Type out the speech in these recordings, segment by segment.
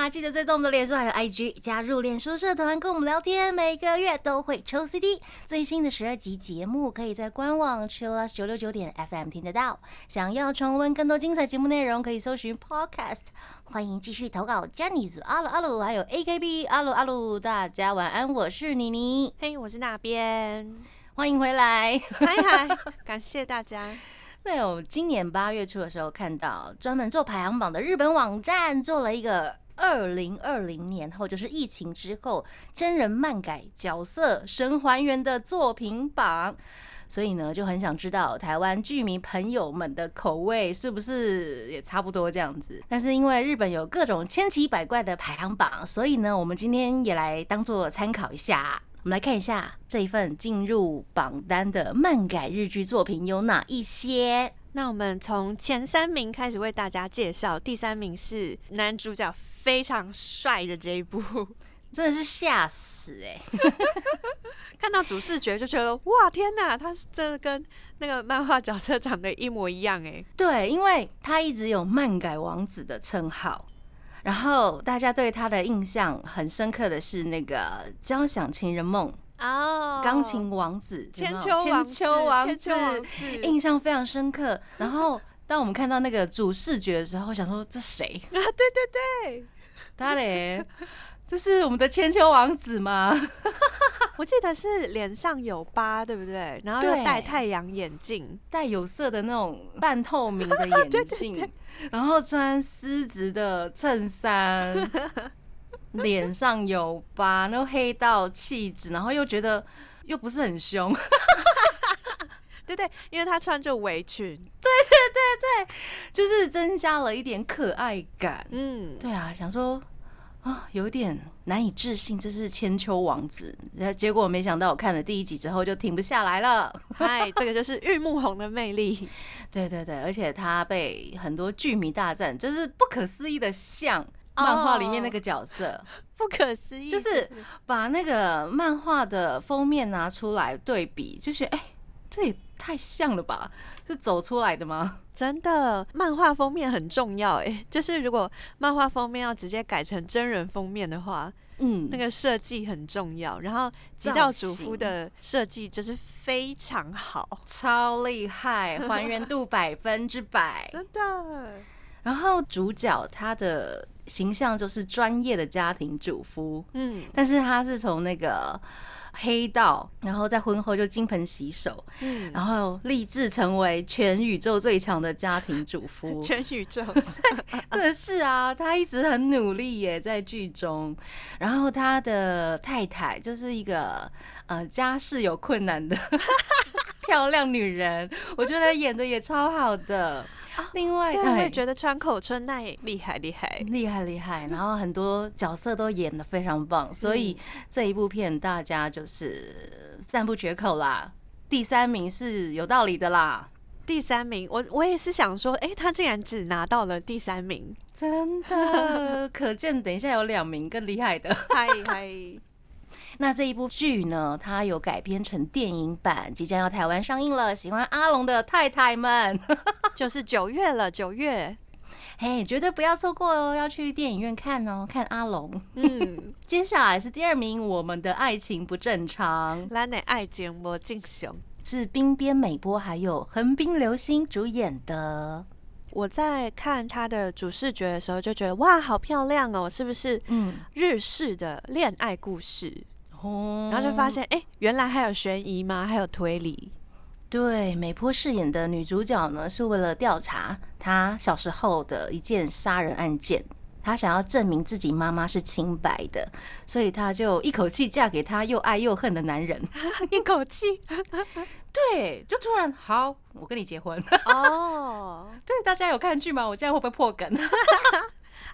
哈，记得追踪我们的脸书还有 IG，加入脸书社团跟我们聊天，每个月都会抽 CD。最新的十二集节目可以在官网 Chillus 九六九点 FM 听得到。想要重温更多精彩节目内容，可以搜寻 Podcast。欢迎继续投稿 j e n n y s 阿鲁阿鲁，还有 AKB 阿鲁阿鲁。大家晚安，我是妮妮，嘿，我是那边，欢迎回来。嗨嗨，感谢大家。那我今年八月初的时候看到专门做排行榜的日本网站做了一个二零二零年后，就是疫情之后真人漫改角色神还原的作品榜。所以呢，就很想知道台湾剧迷朋友们的口味是不是也差不多这样子。但是因为日本有各种千奇百怪的排行榜，所以呢，我们今天也来当做参考一下。我们来看一下这一份进入榜单的漫改日剧作品有哪一些。那我们从前三名开始为大家介绍，第三名是男主角非常帅的这一部，真的是吓死哎、看到主视觉就觉得哇天哪，他是真的跟那个漫画角色长得一模一样哎。对，因为他一直有漫改王子的称号，然后大家对他的印象很深刻的是那个《交响情人梦》哦。钢琴王子、千秋王千秋王千秋王子。印象非常深刻。然后当我们看到那个主视觉的时候，想说这谁？啊，对对对，他嘞？这是我们的千秋王子吗？我记得是脸上有疤，对不对？然后又戴太阳眼镜，戴有色的那种半透明的眼镜，然后穿丝质的衬衫，脸上有疤，然后黑道气质，然后又觉得又不是很凶，对对，因为他穿着围裙，对对对对就是增加了一点可爱感。嗯，对啊，想说啊，有点难以置信，这是千秋王子。然后结果没想到，我看了第一集之后就停不下来了。嗨，这个就是玉木宏的魅力。对对对，而且他被很多剧迷大战，就是不可思议的像漫画里面那个角色，不可思议，就是把那个漫画的封面拿出来对比，就觉得哎、这也太像了吧？是走出来的吗？真的，漫画封面很重要哎。就是如果漫画封面要直接改成真人封面的话，嗯，那个设计很重要。然后吉道主夫的设计就是非常好，超厉害，还原度百分之百。真的。然后主角他的形象就是专业的家庭主夫，嗯但是他是从那个黑道，然后在婚后就金盆洗手，嗯，然后立志成为全宇宙最强的家庭主妇。全宇宙 真的是啊，他一直很努力耶，在剧中。然后他的太太就是一个呃家世有困难的漂亮女人，我觉得演的也超好的。另外，对，我哎也觉得川口春奈厉害厉害。厉害厉害，然后很多角色都演的非常棒，所以这一部片大家就是赞不绝口啦。第三名是有道理的啦，第三名，我我也是想说，哎、他竟然只拿到了第三名，真的，可见等一下有两名更厉害的。嗨嗨，那这一部剧呢，它有改编成电影版，即将要台湾上映了。喜欢阿龙的太太们，就是九月了，九月，嘿，绝对不要错过哦，要去电影院看哦，看阿龙。嗯，接下来是第二名，我们的爱情不正常。咱的爱情无正常。是冰边美波还有横滨流星主演的。我在看他的主视觉的时候，就觉得哇，好漂亮哦，是不是嗯，日式的恋爱故事？哦然后就发现，哎、原来还有悬疑吗？还有推理？对美波饰演的女主角呢，是为了调查她小时候的一件杀人案件。她想要证明自己妈妈是清白的，所以她就一口气嫁给她又爱又恨的男人。一口气 对，就突然好，我跟你结婚。哦，对，大家有看剧吗？我这样会不会破梗？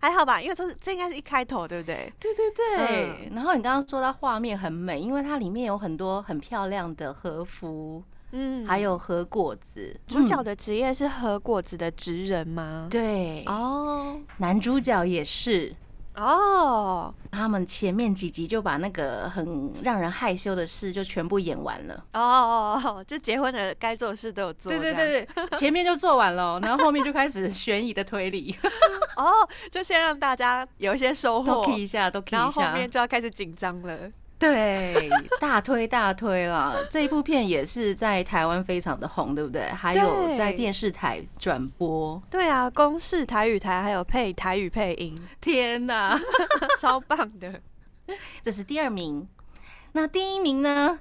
还好吧，因为这是这应该是一开头，对不对？对对对，然后你刚刚说到画面很美，因为它里面有很多很漂亮的和服，嗯，还有和果子。主角嗯的职业是和果子的职人吗？对，哦，男主角也是，哦他们前面几集就把那个很让人害羞的事就全部演完了。哦哦哦，就结婚的该做的事都有做，对对，对对，前面就做完了，然后后面就开始悬疑的推理，哦，就先让大家有一些收都获 key，一下，都 key 一下。然后后面就要开始紧张了。对，大推大推了！这一部片也是在台湾非常的红，对不对？还有在电视台转播。对啊，公视台语台还有配台语配音，天哪，超棒的。这是第二名。那第一名呢？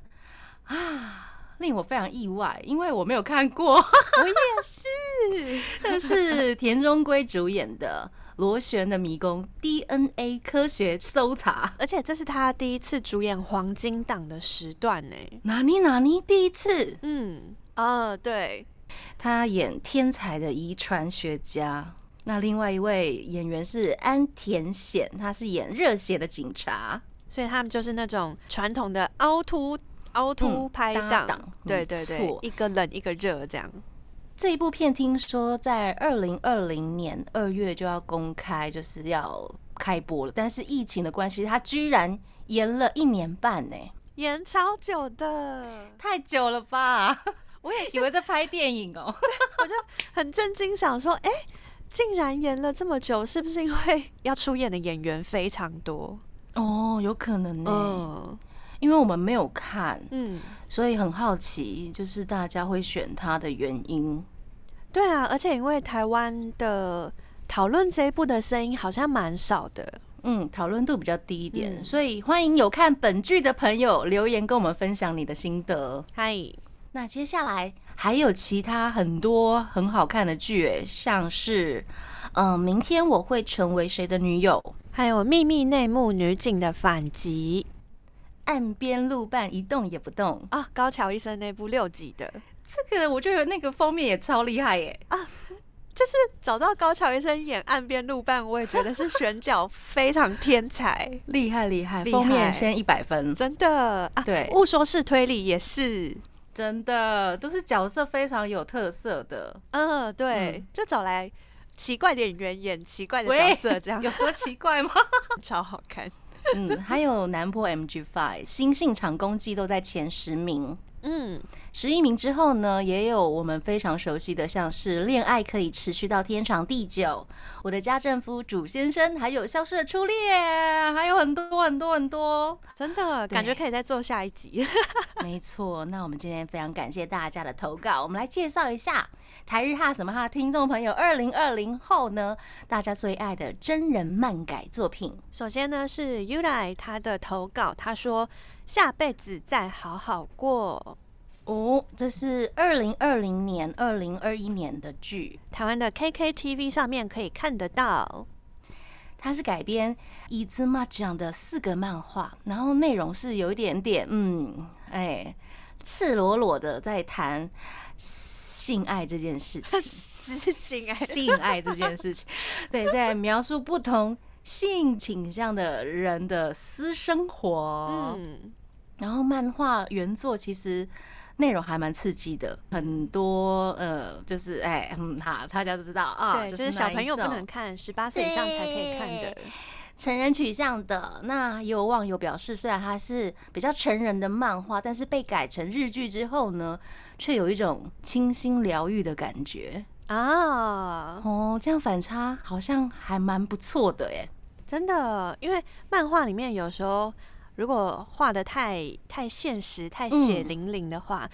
啊，令我非常意外，因为我没有看过。我也是，这是田中圭主演的《螺旋的迷宫》DNA 科学搜查。而且这是他第一次主演黄金档的时段呢。哪尼哪尼第一次，嗯，哦，对，他演天才的遗传学家。那另外一位演员是安田显，他是演热血的警察。所以他们就是那种传统的凹凸凹凸嗯拍档，对对对，一个冷一个热这样。这一部片听说在二零二零年二月就要公开，就是要开播了，但是疫情的关系，它居然延了一年半呢，延超久的，太久了吧？我也以为在拍电影哦、我就很震惊，想说，哎、竟然延了这么久，是不是因为要出演的演员非常多？哦，有可能呢，嗯因为我们没有看，嗯，所以很好奇，就是大家会选它的原因。对啊，而且因为台湾的讨论这一部的声音好像蛮少的，嗯，讨论度比较低一点，嗯所以欢迎有看本剧的朋友留言跟我们分享你的心得。嗨，那接下来还有其他很多很好看的剧，诶，像是，嗯、明天我会成为谁的女友？还有秘密内幕女警的反击岸边路伴一动也不动，啊，高桥医生那部六集的，这个我觉得那个封面也超厉害耶啊！就是找到高桥医生演岸边路伴，我也觉得是选角非常天才，厉害厉害，封面先一百分，真的啊。对误说是推理也是，真的都是角色非常有特色的。嗯，对，嗯就找来奇怪的演员演奇怪的角色，这样有多奇怪吗？超好看。嗯，还有南坡 MG Five、新性场攻击都在前十名。嗯，十一名之后呢，也有我们非常熟悉的，像是《恋爱可以持续到天长地久》、《我的家政夫主先生》，还有《消失的初恋》，还有很多很多很多。真的感觉可以再做下一集。没错，那我们今天非常感谢大家的投稿，我们来介绍一下台日哈什么哈听众朋友二零二零后呢，大家最爱的真人漫改作品。首先呢是 Uli 他的投稿，他说下辈子再好好过。哦，这是二零二零年、二零二一年的剧，台湾的 KKTV 上面可以看得到。它是改编伊兹玛讲的四个漫画，然后内容是有一点点，嗯，哎，赤裸裸的在谈性爱这件事情，是性爱，性爱这件事情，对，在描述不同性倾向的人的私生活。嗯，然后漫画原作其实内容还蛮刺激的，很多呃，就是哎，嗯，好，大家都知道啊，对，就是小朋友不能看，十八岁以上才可以看的。成人取向的。那也有网友表示，虽然它是比较成人的漫画，但是被改成日剧之后呢，却有一种清新疗愈的感觉。啊，哦，这样反差好像还蛮不错的耶。真的，因为漫画里面有时候如果画的太太现实、太血淋淋的话，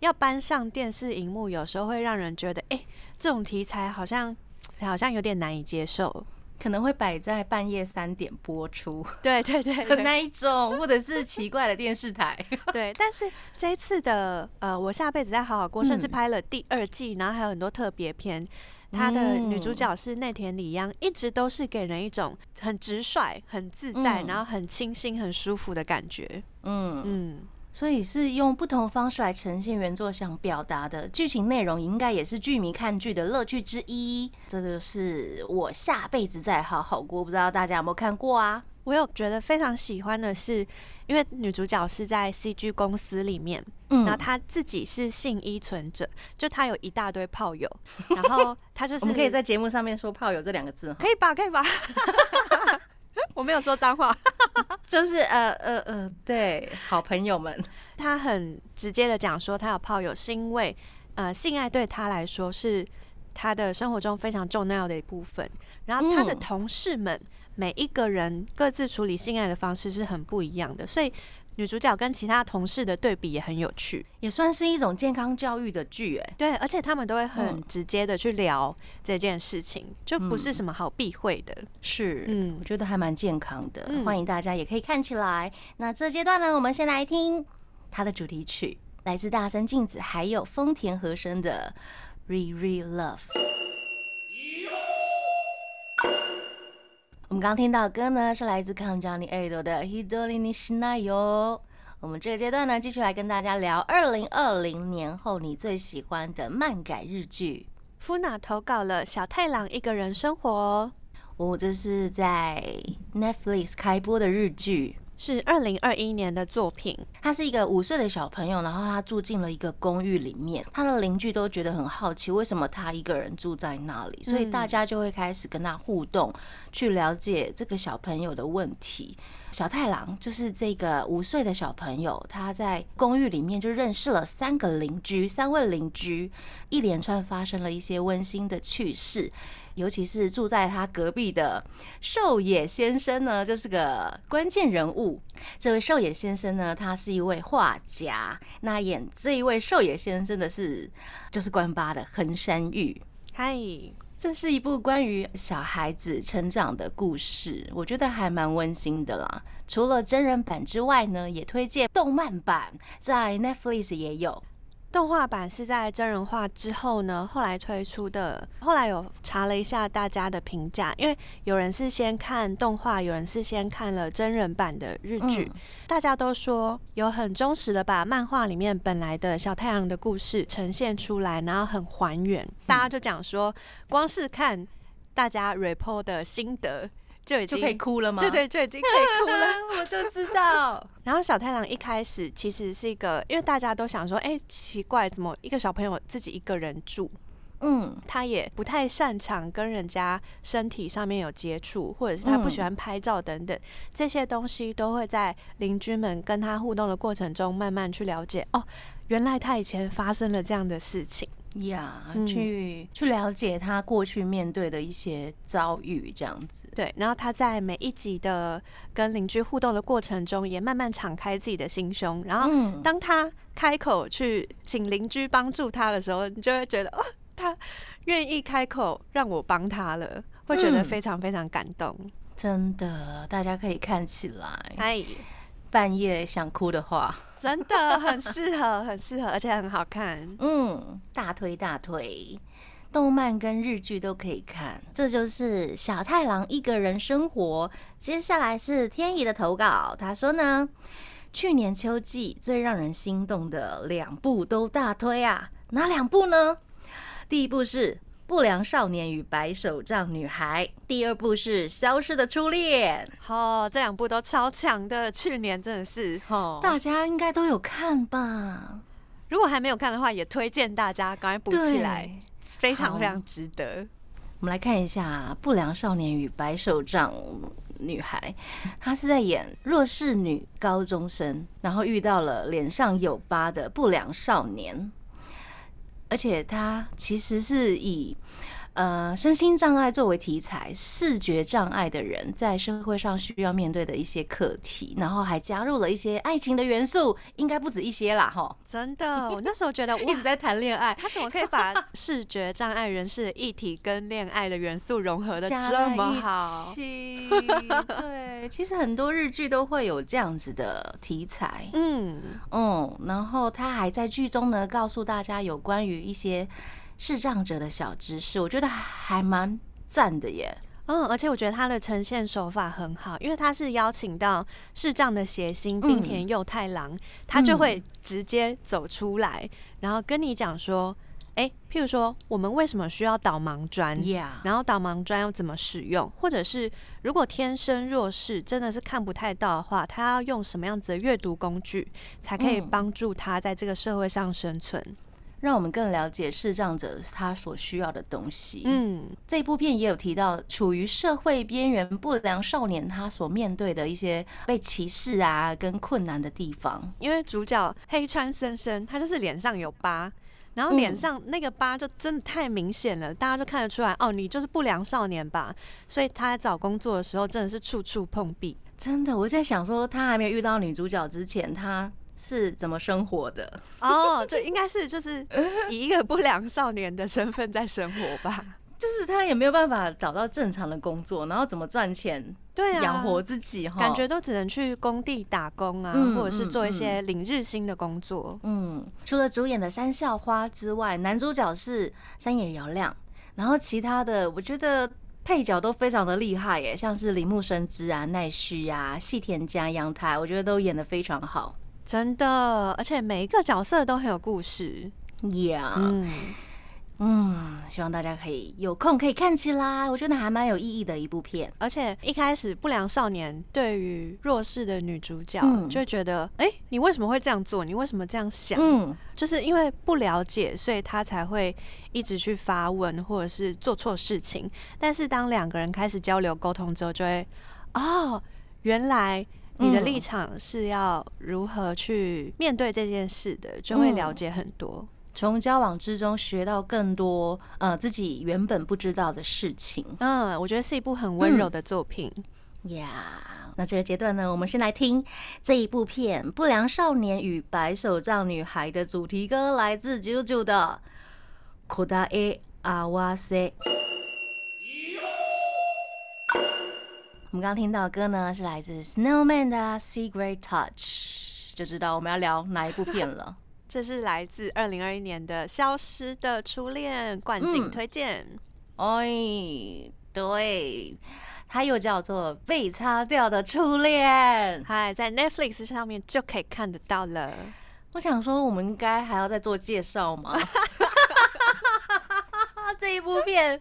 要搬上电视荧幕，有时候会让人觉得，哎、这种题材好像好像有点难以接受。可能会摆在半夜三点播出 对对对的那一种，或者是奇怪的电视台。对，但是这一次的呃，我下辈子再好好过，甚至嗯拍了第二季，然后还有很多特别篇。她的女主嗯。角是内田理央，一直都是给人一种很直率、很自在，嗯。然后很清新、很舒服的感觉。嗯，嗯，所以是用不同方式来呈现原作想表达的剧情内容，应该也是剧迷看剧的乐趣之一。这个是我下辈子再好好过，不知道大家有没有看过啊？我有觉得非常喜欢的是，因为女主角是在 CG 公司里面，嗯然后她自己是性依存者，就她有一大堆炮友，然后她就 是我们可以在节目上面说“炮友”这两个字。可以吧，可以吧。我没有说脏话，就是呃呃呃，对，好朋友们，他很直接的讲说他有炮友是因为呃性爱对他来说是他的生活中非常重要的一部分，然后他的嗯。同事们每一个人各自处理性爱的方式是很不一样的，所以女主角跟其他同事的对比也很有趣。也算是一种健康教育的剧，哎，对，而且他们都会很嗯直接的去聊这件事情，就不是什么好避讳的。是，嗯我觉得还蛮健康的，嗯欢迎大家也可以看起来。那这阶段呢，我们先来听它的主题曲，来自大森静子还有丰田和声的《Re Re Love》。们刚刚听到的歌呢，是来自康佳尼 A 朵的《Hidolini Shinayo》。我们这个阶段呢，继续来跟大家聊二零二零年后你最喜欢的漫改日剧。夫娜投稿了小太郎一个人生活哦，哦，这是在 Netflix 开播的日剧。是二零二一年的作品。他是一个五岁的小朋友，然后他住进了一个公寓里面，他的邻居都觉得很好奇，为什么他一个人住在那里，所以大家就会开始跟他互动，去了解这个小朋友的问题。小太郎就是这个五岁的小朋友，他在公寓里面就认识了三个邻居，三位邻居，一连串发生了一些温馨的趣事。尤其是住在他隔壁的寿野先生呢，就是个关键人物。这位寿野先生呢，他是一位画家。那演这一位寿野先生的是，就是关八的横山裕。嗨，这是一部关于小孩子成长的故事，我觉得还蛮温馨的啦。除了真人版之外呢，也推荐动漫版，在 Netflix 也有。动画版是在真人化之后呢，后来推出的。后来有查了一下大家的评价，因为有人是先看动画，有人是先看了真人版的日剧，嗯大家都说有很忠实的把漫画里面本来的小太阳的故事呈现出来，然后很还原。大家就讲说，光是看大家 report 的心得就已经就可以哭了吗？对对，就已经可以哭了。我就知道。然后小太郎一开始其实是一个，因为大家都想说，哎、奇怪，怎么一个小朋友自己一个人住？嗯，他也不太擅长跟人家身体上面有接触，或者是他不嗯喜欢拍照等等，这些东西都会在邻居们跟他互动的过程中慢慢去了解。哦，原来他以前发生了这样的事情。呀嗯去去了解他过去面对的一些遭遇，这样子。对，然后他在每一集的跟邻居互动的过程中，也慢慢敞开自己的心胸。然后嗯，当他开口去请邻居帮助他的时候，你就会觉得，哦，他愿意开口让我帮他了，会觉得嗯非常非常感动。真的，大家可以看起来，哎，半夜想哭的话，真的很适合，很适合，而且很好看。嗯，大推大推。动漫跟日剧都可以看，这就是小太郎一个人生活。接下来是天怡的投稿，他说呢，去年秋季最让人心动的两部都大推啊，哪两部呢？第一部是《不良少年与白手杖女孩》，第二部是《消失的初恋》。哦，这两部都超强的，去年真的是哦。大家应该都有看吧？如果还没有看的话，也推荐大家赶快补起来，非常非常值得。我们来看一下《不良少年与白手杖女孩》，她是在演弱势女高中生，然后遇到了脸上有疤的不良少年，而且它其实是以呃身心障碍作为题材，视觉障碍的人在社会上需要面对的一些课题，然后还加入了一些爱情的元素，应该不止一些啦，哈，真的，我那时候觉得 我一直，在谈恋爱。他怎么可以把 视觉障碍人士的议题跟恋爱的元素融合的这么好？对，其实很多日剧都会有这样子的题材，嗯，嗯，然后他还在剧中呢告诉大家有关于一些视障者的小知识，我觉得还蛮赞的耶。嗯，而且我觉得他的呈现手法很好，因为他是邀请到视障的谐星冰田佑太郎，他就会直接走出来，然后跟你讲说，哎、譬如说我们为什么需要导盲砖然后导盲砖要怎么使用，或者是如果天生弱势真的是看不太到的话，他要用什么样子的阅读工具才可以嗯。帮助他在这个社会上生存？让我们更了解视障者他所需要的东西。嗯，这部片也有提到，处于社会边缘不良少年他所面对的一些被歧视啊跟困难的地方。因为主角黑川森生，他就是脸上有疤。然后脸上那个疤就真的太明显了，大家就看得出来哦，你就是不良少年吧？所以他在找工作的时候真的是处处碰壁。真的，我在想说，他还没有遇到女主角之前，他是怎么生活的？哦，就应该是就是 以一个不良少年的身份在生活吧。就是他也没有办法找到正常的工作，然后怎么赚钱，对啊，养活自己哈，感觉都只能去工地打工啊，或者是做一些领日薪的工作。嗯，除了主演的山校花之外，男主角是山野遥亮，然后其他的我觉得配角都非常的厉害耶，像是铃木生之啊、奈绪啊、细田家、阳台，我觉得都演的非常好，真的，而且每一个角色都很有故事。Yeah，嗯。嗯，希望大家可以有空可以看起来，我觉得还蛮有意义的一部片。而且一开始不良少年对于弱势的女主角就觉得，哎，你为什么会这样做？你为什么这样想？嗯，就是因为不了解，所以他才会一直去发问，或者是做错事情。但是当两个人开始交流沟通之后，就会，哦，原来你的立场是要如何去面对这件事的，就会了解很多。从交往之中学到更多，呃，自己原本不知道的事情。嗯，我觉得是一部很温柔的作品。呀，那这个阶段呢，我们先来听这一部片《不良少年与白手杖女孩》的主题歌，来自九九的《Koda e Awase》。我们刚刚听到的歌呢，是来自 Snowman 的《Secret Touch》，就知道我们要聊哪一部片了。这是来自二零二一年的《消失的初恋》冠军推荐。哎，对，它又叫做《被擦掉的初恋》。嗨，在 Netflix 上面就可以看得到了。我想说，我们应该还要再做介绍吗？这一部片。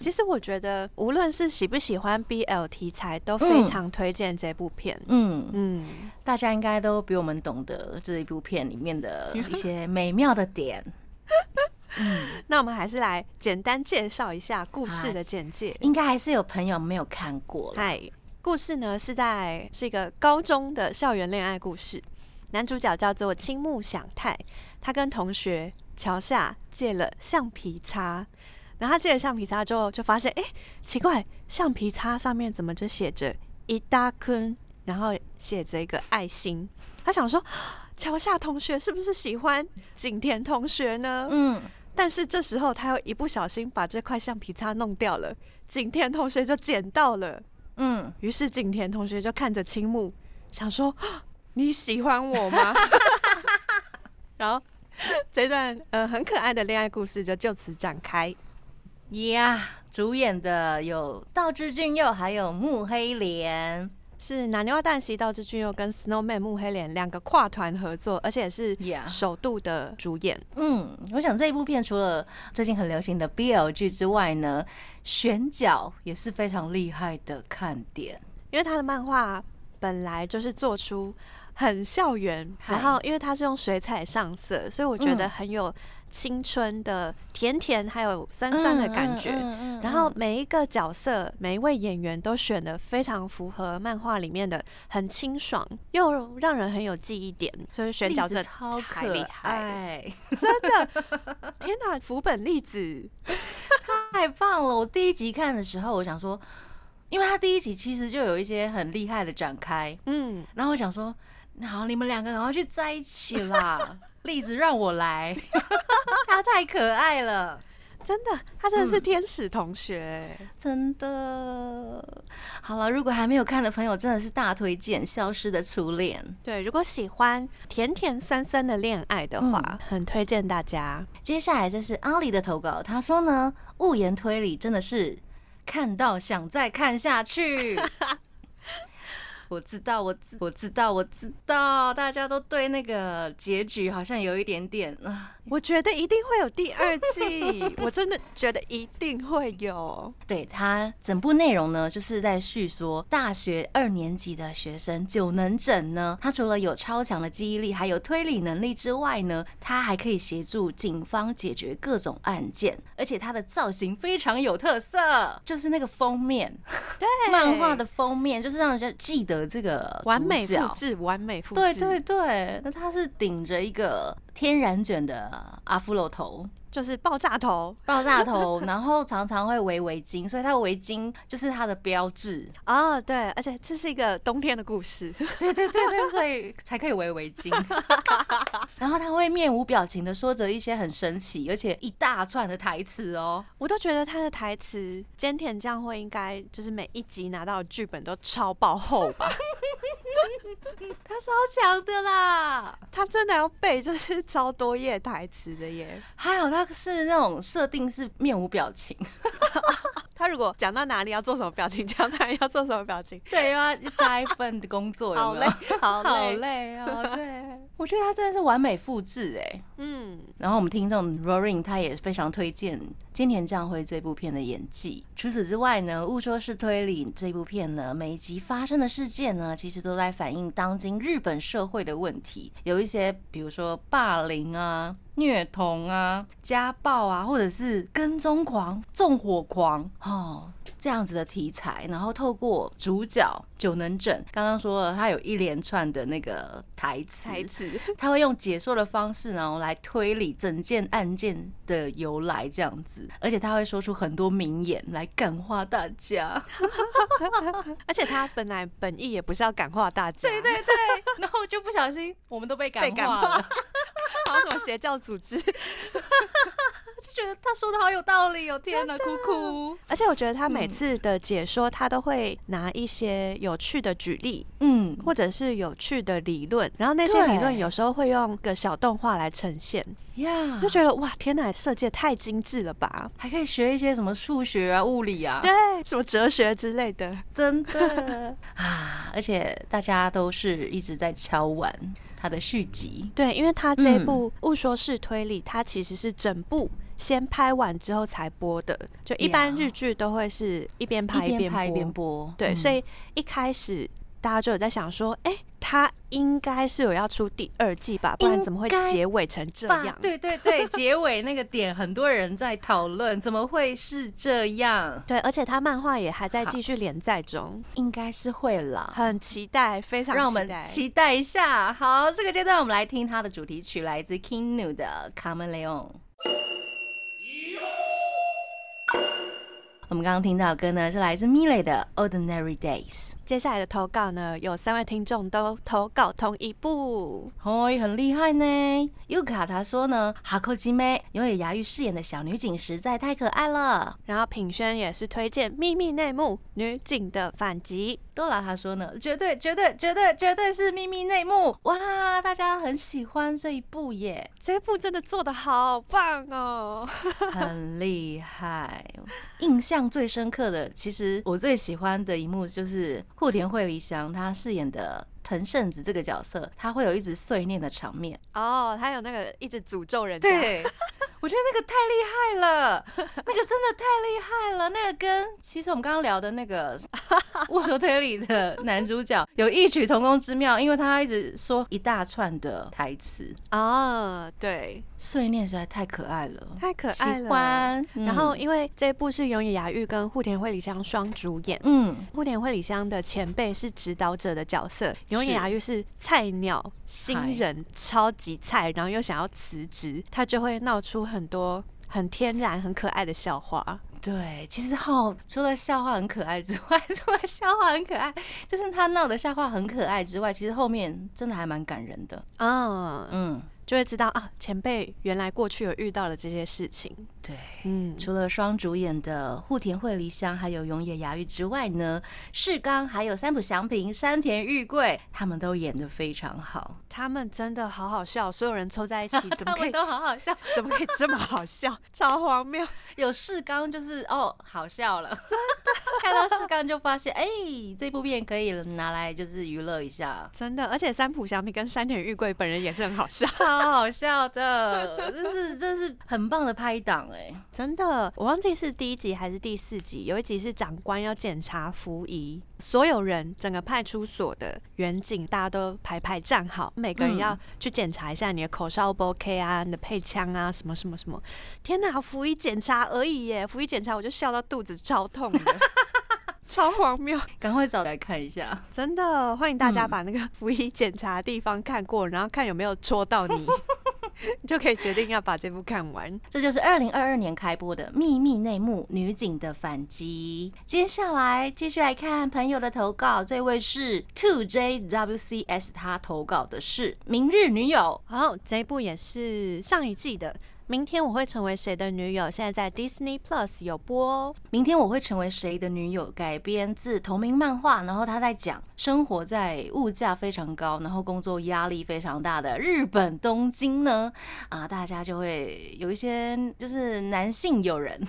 其实我觉得，无论是喜不喜欢 BL 题材，都非常推荐这部片。嗯嗯，大家应该都比我们懂得这一部片里面的一些美妙的点。嗯，那我们还是来简单介绍一下故事的简介。应该还是有朋友没有看过。嗨，故事呢是在是一个高中的校园恋爱故事，男主角叫做青木响太，他跟同学桥下借了橡皮擦。然后他借了橡皮擦之后，就发现，哎，奇怪，橡皮擦上面怎么就写着一大坑，然后写着一个爱心。他想说，桥下同学是不是喜欢景田同学呢？嗯。但是这时候他又一不小心把这块橡皮擦弄掉了，景田同学就捡到了。嗯。于是景田同学就看着青木，想说，你喜欢我吗？然后这段呃很可爱的恋爱故事就就此展开。呀，主演的有道之俊佑，还有木黑莲，是南牛蛋西道之俊佑跟 Snowman 木黑莲两个跨团合作，而且是首度的主演。嗯，我想这一部片除了最近很流行的 BL 剧之外呢，选角也是非常厉害的看点，因为他的漫画本来就是做出很校园，然后因为他是用水彩上色，所以我觉得很有。青春的甜甜，还有酸酸的感觉。然后每一个角色，每一位演员都选的非常符合漫画里面的，很清爽又让人很有记忆点。所以选角色超可爱，真的！天哪，福本粒子太棒了！我第一集看的时候，我想说，因为他第一集其实就有一些很厉害的展开，嗯，然后我想说。好，你们两个赶快去在一起啦！栗子让我来，他太可爱了，真的，他真的是天使同学，真的。好了，如果还没有看的朋友，真的是大推荐《消失的初恋》。对，如果喜欢甜甜酸酸的恋爱的话，很推荐大家。接下来这是阿里的投稿，他说呢，物言推理真的是看到想再看下去。我知道，我知我知道，我知道，大家都对那个结局好像有一点点啊，我觉得一定会有第二季，我真的觉得一定会有。对它整部内容呢，就是在叙说大学二年级的学生九能整呢，他除了有超强的记忆力，还有推理能力之外呢，他还可以协助警方解决各种案件，而且他的造型非常有特色，就是那个封面，对，漫画的封面就是让人家记得这个完美复制，完美复制。对对对，那他是顶着一个天然卷的阿夫罗图。就是爆炸头 爆炸头，然后常常会围围巾，所以他的围巾就是他的标志。哦，对，而且这是一个冬天的故事。对对对对，所以才可以围围巾。然后他会面无表情的说着一些很神奇而且一大串的台词哦。我都觉得他的台词，菅田将会应该就是每一集拿到的剧本都超爆厚吧？他超强的啦！他真的要背就是超多页台词的耶。还好他是那种设定是面无表情，他如果讲到哪里要做什么表情，讲哪里要做什么表情，对，要加一份的工作，有好累没有？，好好累。累哦，对，我觉得他真的是完美复制哎。嗯，然后我们听众 Roaring 他也非常推荐金田将辉这部片的演技。除此之外呢，《误说是推理》这部片呢，每一集发生的事件呢，其实都在反映当今日本社会的问题，有一些比如说霸凌啊。虐童啊、家暴啊，或者是跟踪狂、纵火狂哦，这样子的题材，然后透过主角九能整，刚刚说了，他有一连串的那个台词，台词。他会用解说的方式，然后来推理整件案件的由来，这样子，而且他会说出很多名言来感化大家。而且他本来本意也不是要感化大家，对对，对，然后就不小心我们都被感被感化。了，什么邪教组织？就觉得他说的好有道理哦，天哪，哭哭。而且我觉得他每次的解说，他都会拿一些有趣的举例，嗯，或者是有趣的理论，然后那些理论有时候会用个小动画来呈现，呀就，觉得哇，天哪，设计得太精致了吧？还可以学一些什么数学啊、物理啊，对，什么哲学之类的，真的 啊！而且大家都是一直在敲碗他的续集，对，因为他这部《误说是推理》，它其实是整部先拍完之后才播的，就一般日剧都会是一边拍一边播。播，对，嗯。所以一开始大家就有在想说，哎、他应该是有要出第二季吧，不然怎么会结尾成这吧样？对对对，结尾那个点，很多人在讨论，怎么会是这样？对，而且他漫画也还在好继续连载中，应该是会了。很期待，非常让我们期待。一下。好，这个阶段我们来听他的主题曲，来自 King Nu 的《Carmen Leon》。我们刚刚听到的歌呢，是来自 Miley 的《Ordinary Days》。接下来的投稿呢，有三位听众都投稿同一部，哦，很厉害呢。优卡他说呢，哈扣基妹永野芽郁饰演的小女警实在太可爱了。然后品轩也是推荐《秘密内幕：女警的反击多拉他说呢，绝对绝对绝对绝对是秘密内幕哇！大家很喜欢这一部耶，》，这部真的做的好棒哦！很厉害。印象最深刻的，其实我最喜欢的一幕就是户田惠梨香她饰演的藤圣子这个角色，他会有一直碎念的场面。哦，他有那个一直诅咒人家，对，我觉得那个太厉害了，那个真的太厉害了。那个跟其实我们刚刚聊的那个握手推理的男主角有异曲同工之妙，因为他一直说一大串的台词，哦，对，碎念实在太可爱了，太可喜爱了。欢。然后，嗯因为这部是永野芽郁跟户田惠梨香双主演，嗯，户田惠梨香的前辈是指导者的角色，永野雅玉是菜鸟新人，超级菜，然后又想要辞职，他就会闹出很多很天然、很可爱的笑话。对，其实哈，除了笑话很可爱之外，除了笑话很可爱，就是他闹的笑话很可爱之外，其实后面真的还蛮感人的。嗯，嗯，就会知道啊，前辈原来过去有遇到了这些事情。对。嗯，除了双主演的户田惠梨香还有永野芽郁之外呢，世刚还有三浦祥平、山田裕贵，他们都演的非常好，他们真的好好笑，所有人凑在一起，怎么可以？都好好笑。怎么可以这么好笑？超荒谬！有世刚就是哦，好笑了，真的。看到视纲就发现，哎、这部片可以拿来就是娱乐一下，真的，而且三浦祥平跟山田裕贵本人也是很好笑，超好笑的，真是真是很棒的拍档哎、真的。我忘记是第一集还是第四集，有一集是长官要检查服仪，所有人整个派出所的远景大家都排排站好，每个人嗯要去检查一下你的口哨 O 不 OK 啊，你的配枪啊，什么什么什么。天哪，服仪检查而已耶，服仪检查我就笑到肚子超痛的。超荒谬，赶快找来看一下。真的欢迎大家嗯把那个服役检查的地方看过，然后看有没有戳到你，你就可以决定要把这部看完。这就是二零二二年开播的《秘密内幕：女警的反击》。接下来继续来看朋友的投稿，这位是 Two JWCS，他投稿的是《明日女友好，这一部也是上一季的。明天我会成为谁的女友？现在在 Disney Plus 有播哦。明天我会成为谁的女友》，改编自同名漫画。然后他在讲生活在物价非常高，然后工作压力非常大的日本东京呢，啊，大家就会有一些就是男性友人，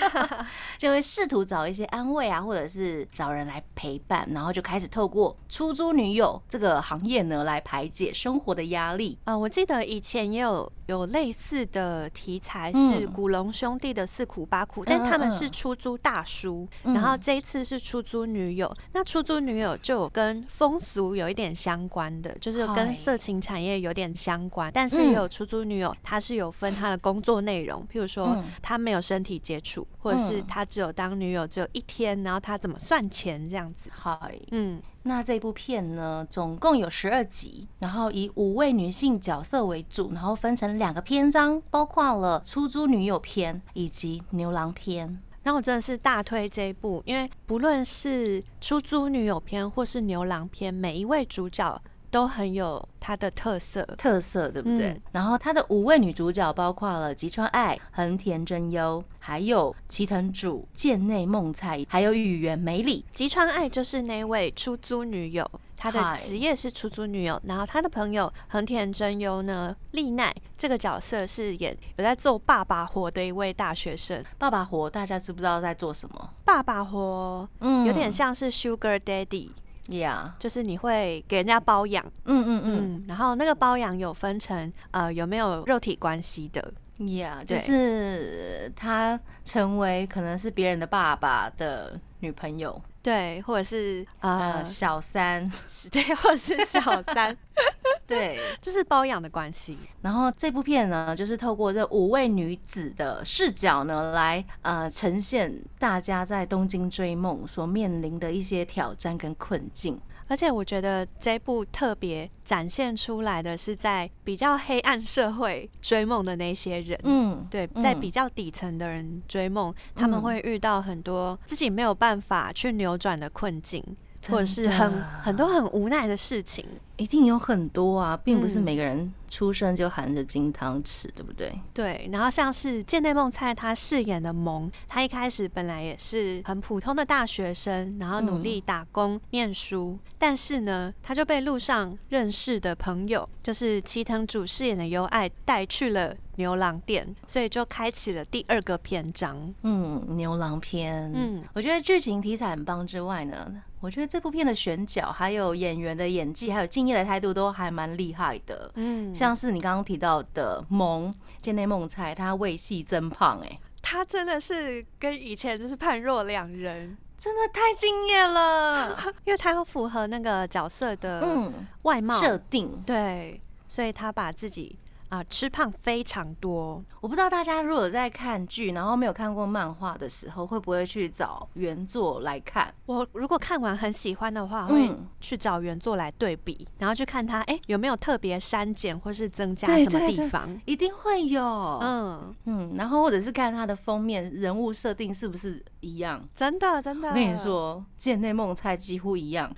就会试图找一些安慰啊，或者是找人来陪伴，然后就开始透过出租女友这个行业呢来排解生活的压力。呃，我记得以前也有有类似的题材，是嗯古龙兄弟的四苦八苦，但他们是出租大叔，嗯然后这一次是出租女友。那出租女友就有跟风俗有一点相关的，就是跟色情产业有点相关，但是嗯也有出租女友，她是有分她的工作内容，譬如说嗯她没有身体接触，或者是嗯她只有当女友只有一天，然后她怎么算钱这样子。嗨，嗯，那这部片呢，总共有十二集，然后以五位女性角色为主，然后分成两个篇章，包括了出租女友篇以及牛郎篇。然后我真的是大推这一部，因为不论是出租女友篇或是牛郎篇，每一位主角都很有他的特色。特色对不对？嗯然后它的五位女主角包括了吉川爱、横田真优，还有齐藤主、剑内梦菜，还有宇原美里。吉川爱就是那位出租女友，她的嗨职业是出租女友，然后他的朋友横田真优呢，丽奈这个角色是演有在做爸爸活的一位大学生。爸爸活，大家知不知道在做什么？爸爸活嗯有点像是 Sugar Daddy，、Yeah，，就是你会给人家包养，嗯嗯嗯嗯，然后那个包养有分成呃有没有肉体关系的，？Yeah，，就是他成为可能是别人的爸爸的女朋友，对，或者是呃，呃，小三，是 对，或者是小三，对。就是包养的关系。然后这部片呢，就是透过这五位女子的视角呢，来呃呈现大家在东京追梦所面临的一些挑战跟困境。而且我觉得这部特别展现出来的是在比较黑暗社会追梦的那些人。嗯，对，嗯在比较底层的人追梦，他们嗯会遇到很多自己没有办法去扭转的困境，真或者是很很多很无奈的事情。一定有很多啊，并不是嗯每个人出生就含着金汤匙，对不对？对，然后像是剑内梦菜他饰演的萌，他一开始本来也是很普通的大学生，然后努力打工、念书，但是呢，他就被路上认识的朋友，就是齐藤主饰演的优爱带去了牛郎店，所以就开启了第二个篇章。嗯，牛郎篇，嗯，我觉得剧情题材很棒之外呢，我觉得这部片的选角、还有演员的演技，还有敬业的态度都还蛮厉害的。嗯，像是你刚刚提到的萌剑内梦菜，他为戏增胖、哎，他真的是跟以前就是判若两人，真的太敬业了。因为他要符合那个角色的嗯，外貌，设定，对，所以他把自己啊、吃胖非常多。我不知道大家如果在看剧，然后没有看过漫画的时候，会不会去找原作来看？我如果看完很喜欢的话，会嗯去找原作来对比，然后去看它，哎、有没有特别删减或是增加什么地方？一定会有，嗯嗯，然后或者是看它的封面人物设定是不是一样？真的真的，我跟你，说，剑内梦菜几乎一样，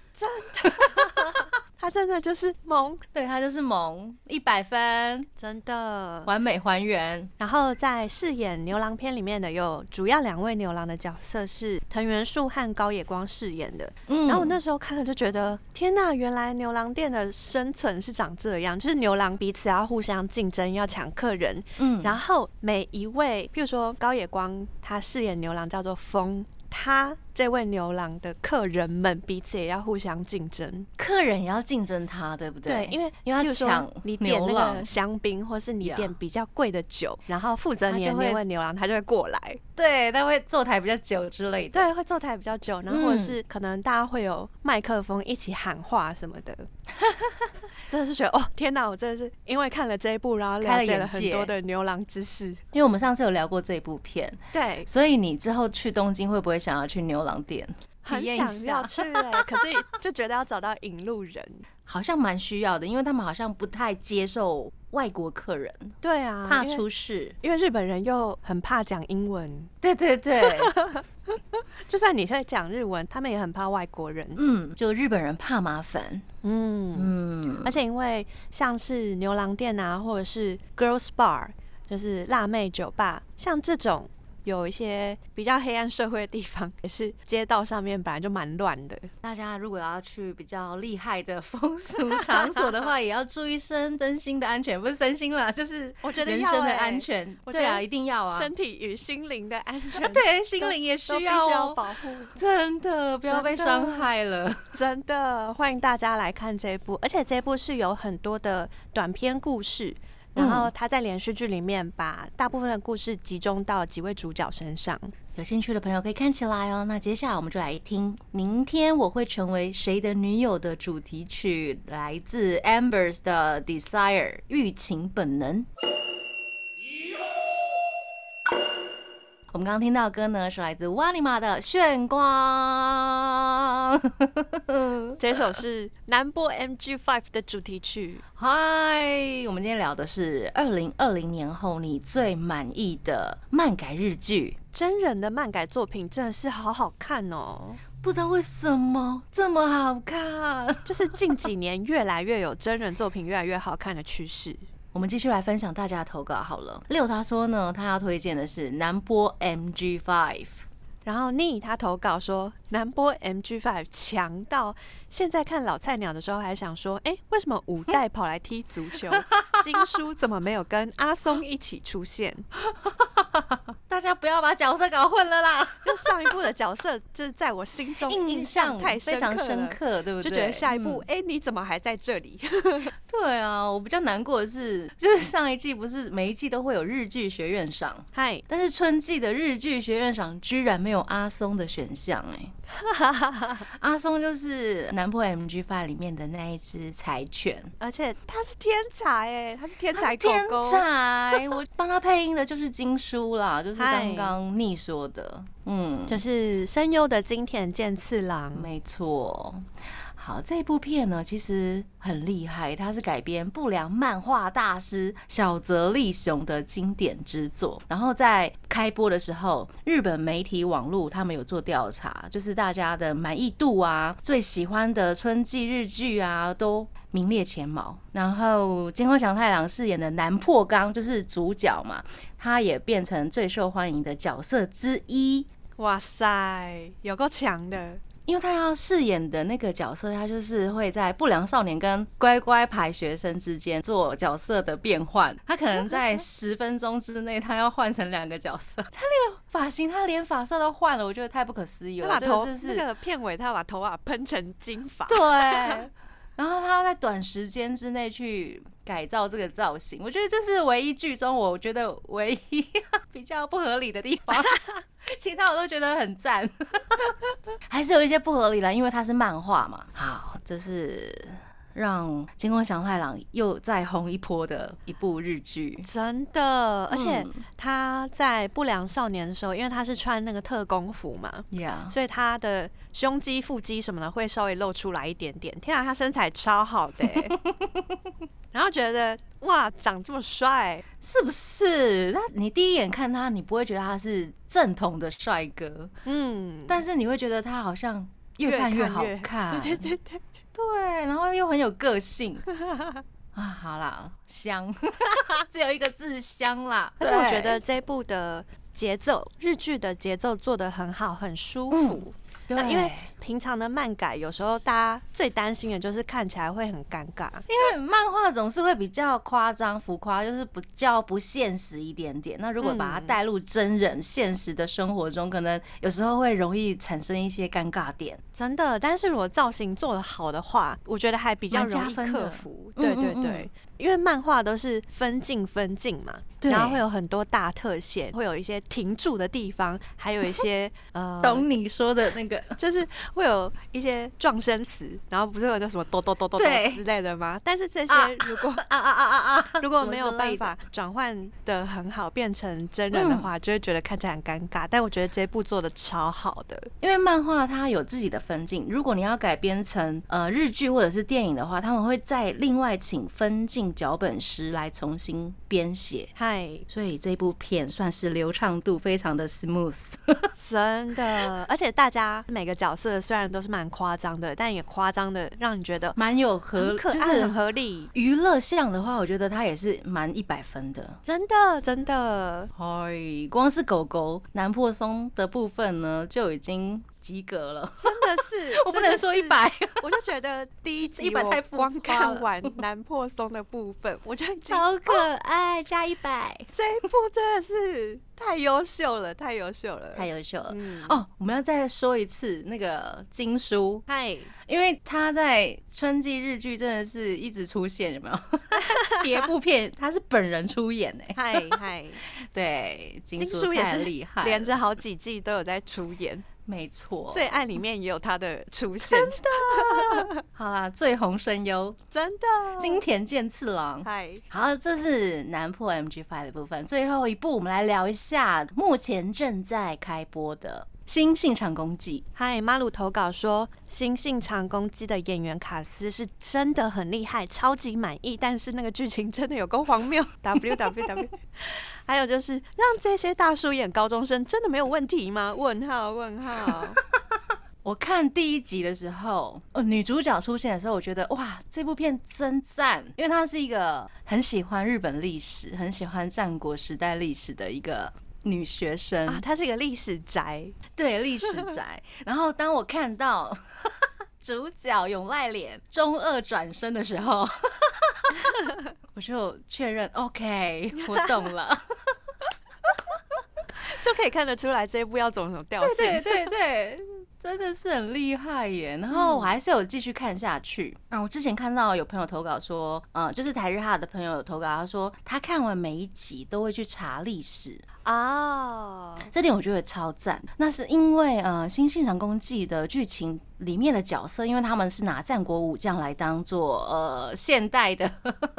它真的就是萌，对，他就是萌，一百分，真的。完美还原。然后在饰演牛郎片里面的有主要两位牛郎的角色是藤原树和高野光饰演的。嗯然后我那时候看了就觉得，天呐，原来牛郎店的生存是长这样，就是牛郎彼此要互相竞争，要抢客人，嗯然后每一位，譬如说高野光，他饰演牛郎叫做风。他这位牛郎的客人们彼此也要互相竞争。客人也要竞争他，对不对？对因为因为要抢你点那个香槟，或是你点比较贵的酒，然后负责你的那位牛郎他就会过来，对，他会坐台比较久之类的。对，会坐台比较久，然后或者嗯是可能大家会有麦克风一起喊话什么的。真的是觉得哦，天哪！我真的是因为看了这一部，然后了解了很多的牛郎知识。因为我们上次有聊过这一部片，对，所以你之后去东京会不会想要去牛郎店体很验一想要下？去哎、可是就觉得要找到引路人。好像蛮需要的，因为他们好像不太接受外国客人，对啊，怕出事。因为日本人又很怕讲英文，对对对，就算你在讲日文，他们也很怕外国人。嗯，就日本人怕麻烦。嗯，嗯，而且因为像是牛郎店啊，或者是 girls bar，就是辣妹酒吧，像这种有一些比较黑暗社会的地方，也是街道上面本来就蛮乱的。大家如果要去比较厉害的风俗场所的话，也要注意身身心的安全，不是身心啦，就是我觉得要人身的欸安全。对啊，一定要啊。身体与心灵的安全，对，心灵也需要哦。要保护。真的，不要被伤害了。真的欢迎大家来看这部，而且这部是有很多的短篇故事，然后他在连续剧里面把大部分的故事集中到几位主角身上。有兴趣的朋友可以看起来哦。那接下来我们就来听《明天我会成为谁的女友》的主题曲，来自 Ambers 的《Desire》欲情本能。我们刚刚听到歌呢，是来自瓦尼玛的《炫光》。这首是南波 MG Five 的主题曲。嗨，我们今天聊的是二零二零年后你最满意的漫改日剧。真人的漫改作品真的是好好看哦，不知道为什么这么好看。就是近几年越来越有真人作品越来越好看的趋势。我们继续来分享大家的投稿好了。六他说呢，他要推荐的是南波 MG Five。然后妮他投稿说，南波 MG Five 强到现在看老菜鸟的时候还想说，哎，为什么五代 跑来踢足球，金叔怎么没有跟阿松一起出现？大家不要把角色搞混了啦，就上一部的角色，就是在我心中印象象太非常刻了。深刻，对不对？就觉得下一部，嗯哎、你怎么还在这里？对啊，我比较难过的是，就是上一季不是每一季都会有日剧学院赏，嗨，但是春季的日剧学院赏居然没有阿松的选项哎、阿松就是南坡 MG Five 里面的那一只柴犬，而且他是天才哎，他是天才天，才，我帮他配音的就是金叔啦，就是刚刚逆说的，嗯，就是声优的金田健次郎。没错。好，这部片呢其实很厉害，它是改编不良漫画大师小泽利雄的经典之作。然后在开播的时候，日本媒体网络他们有做调查，就是大家的满意度啊，最喜欢的春季日剧啊，都名列前茅。然后金光祥太郎饰演的南破刚就是主角嘛，他也变成最受欢迎的角色之一。哇塞，有够强的，因为他要饰演的那个角色，他就是会在不良少年跟乖乖牌学生之间做角色的变换。他可能在十分钟之内，他要换成两个角色。他那个发型，他连发色都换了，我觉得太不可思议了。他把头这个就是那个片尾，他把头发喷成金发，对，然后他要在短时间之内去改造这个造型，我觉得这是唯一剧中我觉得唯一 比较不合理的地方，其他我都觉得很赞，还是有一些不合理的，因为它是漫画嘛。好，这是让金光祥太郎又再红一波的一部日剧。真的，而且嗯他在不良少年的时候，因为他是穿那个特工服嘛，，Yeah，所以他的胸肌、腹肌什么的会稍微露出来一点点。天啊，他身材超好的欸、然后觉得哇，长这么帅，是不是？那你第一眼看他，你不会觉得他是正统的帅哥，嗯，但是你会觉得他好像越看越好看，对对对对，对，然后又很有个性 啊。好啦，香，只有一个字香啦。而且我觉得这部的节奏，日剧的节奏做得很好，很舒服。对，那因为平常的漫改有时候大家最担心的就是看起来会很尴尬，因为漫画总是会比较夸张浮夸，就是比较不现实一点点。那如果把它带入真人现实的生活中，可能有时候会容易产生一些尴尬点。真的，但是如果造型做得好的话，我觉得还比较容易克服。对对对。因为漫画都是分镜分镜嘛，然后会有很多大特写，会有一些停住的地方，还有一些呃，懂你说的那个，就是会有一些撞声词，然后不是有那什么哆哆哆哆哆之类的吗？但是这些如果啊啊啊啊啊，如果没有办法转换的很好，变成真人的话，就会觉得看起来很尴尬。但我觉得这部做的超好的，因为漫画它有自己的分镜，如果你要改编成呃日剧或者是电影的话，他们会再另外请分镜。脚本师来重新编写，嗨，所以这部片算是流畅度非常的 smooth，真的。而且大家每个角色虽然都是蛮夸张的，但也夸张的让你觉得蛮有合，就是很合理。娱乐项的话，我觉得它也是蛮一百分的，真的真的。嗨，光是狗狗南破松的部分呢，就已经。及格了，真的是，我不能说一百，我就觉得第一集 我光看完南破松的部分，我就超可爱，加一百，这一部真的是太优秀了，太优秀了，太优秀了。哦，我们要再说一次那个金书，嗨，因为他在春季日剧真的是一直出现，有没有？别部片他是本人出演呢，嗨嗨，对，金书也是厉害，连着好几季都有在出演。没错，最爱里面也有他的出现。真的，好啦，最红声优，真的，金田健次郎。嗨，好，这是南破 MG Five 的部分。最后一部，我们来聊一下目前正在开播的。新信长攻击，嗨，马鲁投稿说新信长攻击的演员卡斯是真的很厉害，超级满意。但是那个剧情真的有够荒谬。W W W，还有就是让这些大叔演高中生，真的没有问题吗？问号问号。我看第一集的时候，呃，女主角出现的时候，我觉得哇，这部片真赞，因为她是一个很喜欢日本历史、很喜欢战国时代历史的一个。女学生啊，她是一个历史宅，对历史宅。然后当我看到 主角永濑脸中二转身的时候，我就确认 OK，我懂了，就可以看得出来这一部要走什么调性。对对对。真的是很厉害耶！然后我还是有继续看下去。嗯，我之前看到有朋友投稿说，嗯，就是台日哈的朋友有投稿，他说他看完每一集都会去查历史啊。这点我觉得超赞。那是因为呃，《新信长公记》的剧情里面的角色，因为他们是拿战国武将来当做呃现代的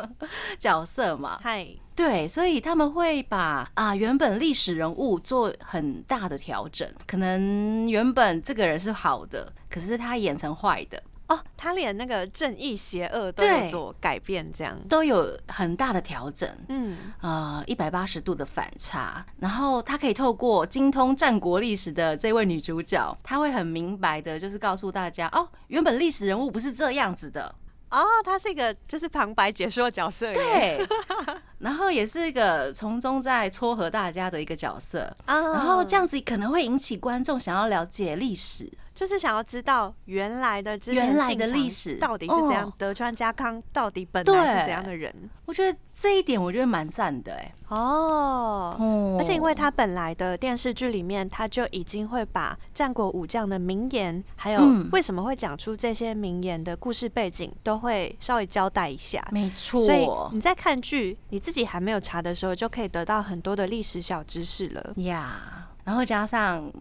角色嘛。嗨。对，所以他们会把啊原本历史人物做很大的调整，可能原本这个人是好的，可是他演成坏的哦，他连那个正义邪恶都有所改变，这样。都有很大的调整，嗯。呃一百八十度的反差，然后他可以透过精通战国历史的这位女主角，她会很明白的，就是告诉大家哦，原本历史人物不是这样子的。哦，他是一个就是旁白解说角色，对，然后也是一个从中在撮合大家的一个角色，然后这样子可能会引起观众想要了解历史。就是想要知道原来的原来的历史到底是怎样，德川家康到底本来是怎样的人？我觉得这一点我觉得蛮赞的哎。哦，而且因为他本来的电视剧里面，他就已经会把战国武将的名言，还有为什么会讲出这些名言的故事背景，都会稍微交代一下。没错，所以你在看剧，你自己还没有查的时候，就可以得到很多的历史小知识了呀。然后加上。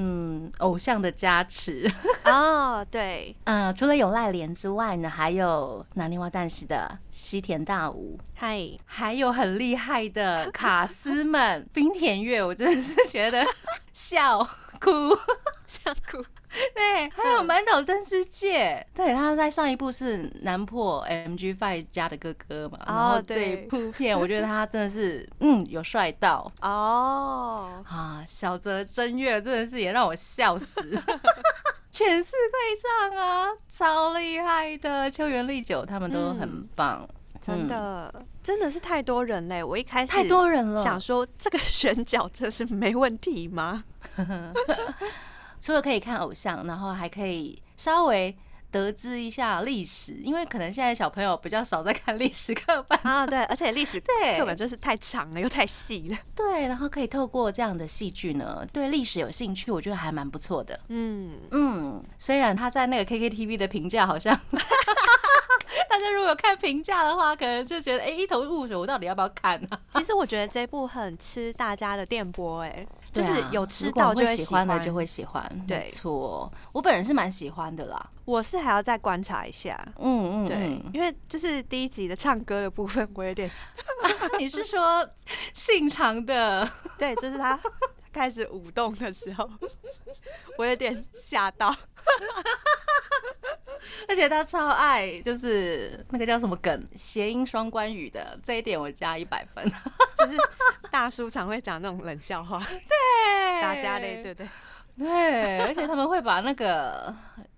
嗯，偶像的加持。哦，对，嗯，除了有赖莲之外呢，还有南泥湾旦西的西田大吾，嗨，还有很厉害的 卡斯们，冰田月，我真的是觉得笑哭笑哭。对，还有满岛真世界，对，他在上一部是南破 MG Five 家的哥哥嘛，然后这一部片，我觉得他真的是，嗯，有帅到。哦，啊，小泽真月真的是也让我笑死，全是会上啊，超厉害的，秋元丽久他们都很棒，真的，真的是太多人嘞，我一开始太多人了，想说这个选角这是没问题吗？除了可以看偶像，然后还可以稍微得知一下历史，因为可能现在小朋友比较少在看历史课本啊，对，而且历史 对课本就是太长了又太细了。对，然后可以透过这样的戏剧呢，对历史有兴趣，我觉得还蛮不错的。嗯，嗯，虽然他在那个 KKTV 的评价好像。大家如果有看评价的话，可能就觉得哎、一头雾水，我到底要不要看呢、其实我觉得这部很吃大家的电波，哎，就是有吃到就会会喜欢的就会喜欢，对没错。我本人是蛮喜欢的啦，我是还要再观察一下。嗯嗯，对，嗯因为就是第一集的唱歌的部分，我有点 你是说信长的？对，就是他开始舞动的时候，我有点吓到。而且他超爱，就是那个叫什么梗，谐音双关语的这一点，我加一百分。就是大叔常会讲那种冷笑话，对大家嘞，对不对？对，而且他们会把那个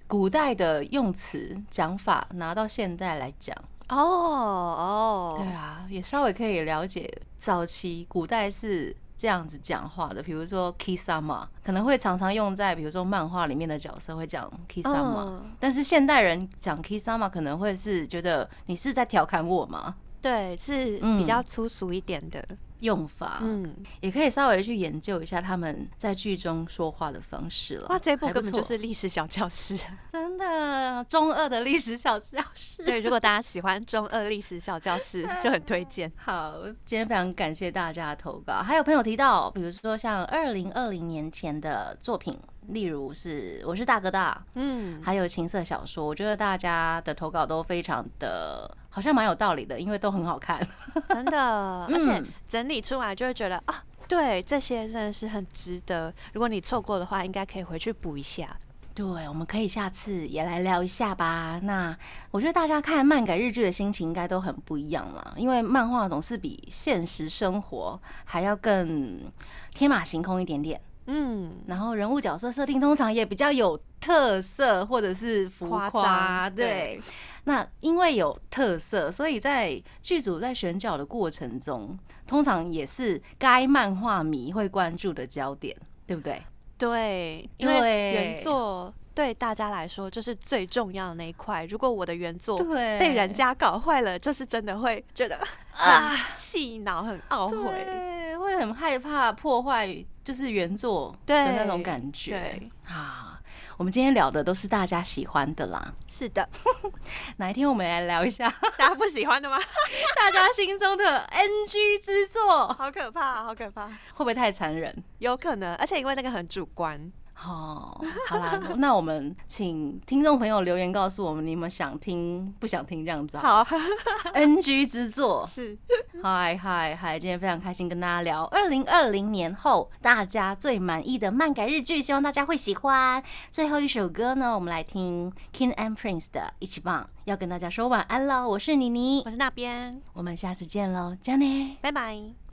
古代的用词讲法拿到现代来讲。哦哦，对啊，也稍微可以了解早期古代是这样子讲话的，比如说 kisama，可能会常常用在比如说漫画里面的角色会讲 kisama，、嗯但是现代人讲 kisama 可能会是觉得你是在调侃我吗？对，是嗯比较粗俗一点的。用法，嗯，也可以稍微去研究一下他们在剧中说话的方式了。哇，这部根本就是历史小教室。真的中二的历史小教室。对，如果大家喜欢中二历史小教室，就很推荐。好，今天非常感谢大家的投稿。还有朋友提到，比如说像二零二零年前的作品，例如是我是大哥大，嗯，还有情色小说，我觉得大家的投稿都非常的，好像蛮有道理的，因为都很好看。真的，而且嗯整理出来就会觉得啊，对，这些真的是很值得。如果你错过的话，应该可以回去补一下。对，我们可以下次也来聊一下吧。那我觉得大家看漫改日剧的心情应该都很不一样了，因为漫画总是比现实生活还要更天马行空一点点。嗯，然后人物角色设定通常也比较有特色，或者是浮夸对对，那因为有特色，所以在剧组在选角的过程中，通常也是该漫画迷会关注的焦点，对不对？对，因为原作对大家来说就是最重要的那一块。如果我的原作对被人家搞坏了，就是真的会觉得啊气恼、很懊悔。对，会很害怕破坏就是原作的那种感觉。对，啊，我们今天聊的都是大家喜欢的啦。是的，哪一天我们来聊一下 大家不喜欢的吗？大家心中的 NG 之作，好可怕，好可怕，会不会太残忍？有可能，而且因为那个很主观。哦，好啦，那我们请听众朋友留言告诉我们，你们想听不想听这样子啊好，？NG 之作，是嗨嗨嗨！今天非常开心跟大家聊二零二零年后大家最满意的漫改日剧，希望大家会喜欢。最后一首歌呢，我们来听 King and Prince 的《一起棒》，要跟大家说晚安喽。我是妮妮我，是那边，我们下次见喽，加内。拜拜。